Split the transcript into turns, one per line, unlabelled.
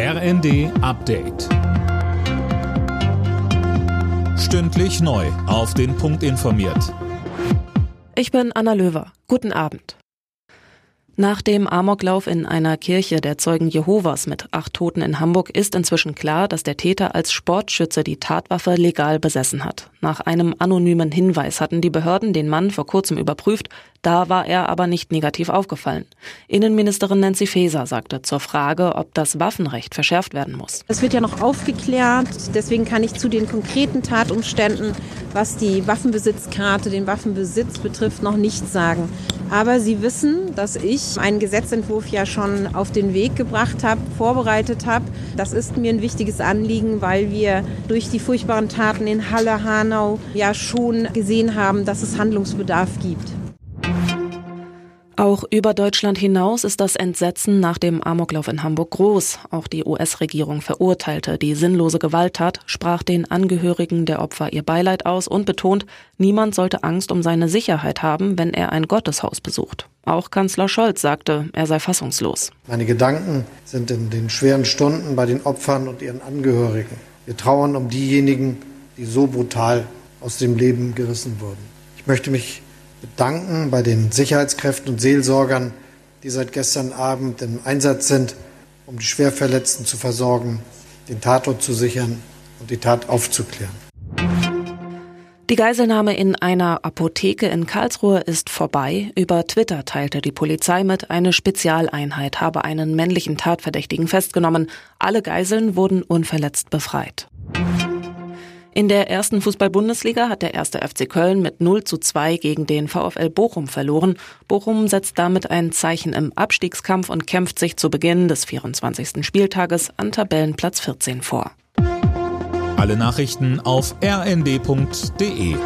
RND Update. Stündlich neu. Auf den Punkt informiert.
Ich bin Anna Löwer. Guten Abend. Nach dem Amoklauf in einer Kirche der Zeugen Jehovas mit acht Toten in Hamburg ist inzwischen klar, dass der Täter als Sportschütze die Tatwaffe legal besessen hat. Nach einem anonymen Hinweis hatten die Behörden den Mann vor kurzem überprüft, da war er aber nicht negativ aufgefallen. Innenministerin Nancy Faeser sagte zur Frage, ob das Waffenrecht verschärft werden muss.
Es wird ja noch aufgeklärt, deswegen kann ich zu den konkreten Tatumständen, was die Waffenbesitzkarte, den Waffenbesitz betrifft, noch nichts sagen. Aber Sie wissen, dass ich einen Gesetzentwurf ja schon auf den Weg gebracht habe, vorbereitet habe. Das ist mir ein wichtiges Anliegen, weil wir durch die furchtbaren Taten in Halle, Hanau ja schon gesehen haben, dass es Handlungsbedarf gibt.
Auch über Deutschland hinaus ist das Entsetzen nach dem Amoklauf in Hamburg groß. Auch die US-Regierung verurteilte die sinnlose Gewalttat, sprach den Angehörigen der Opfer ihr Beileid aus und betont, niemand sollte Angst um seine Sicherheit haben, wenn er ein Gotteshaus besucht. Auch Kanzler Scholz sagte, er sei fassungslos.
Meine Gedanken sind in den schweren Stunden bei den Opfern und ihren Angehörigen. Wir trauern um diejenigen, die so brutal aus dem Leben gerissen wurden. Ich möchte mich bedanken bei den Sicherheitskräften und Seelsorgern, die seit gestern Abend im Einsatz sind, um die Schwerverletzten zu versorgen, den Tatort zu sichern und die Tat aufzuklären.
Die Geiselnahme in einer Apotheke in Karlsruhe ist vorbei. Über Twitter teilte die Polizei mit, eine Spezialeinheit habe einen männlichen Tatverdächtigen festgenommen. Alle Geiseln wurden unverletzt befreit. In der ersten Fußball-Bundesliga hat der erste FC Köln mit 0 zu 2 gegen den VfL Bochum verloren. Bochum setzt damit ein Zeichen im Abstiegskampf und kämpft sich zu Beginn des 24. Spieltages an Tabellenplatz 14 vor.
Alle Nachrichten auf rnd.de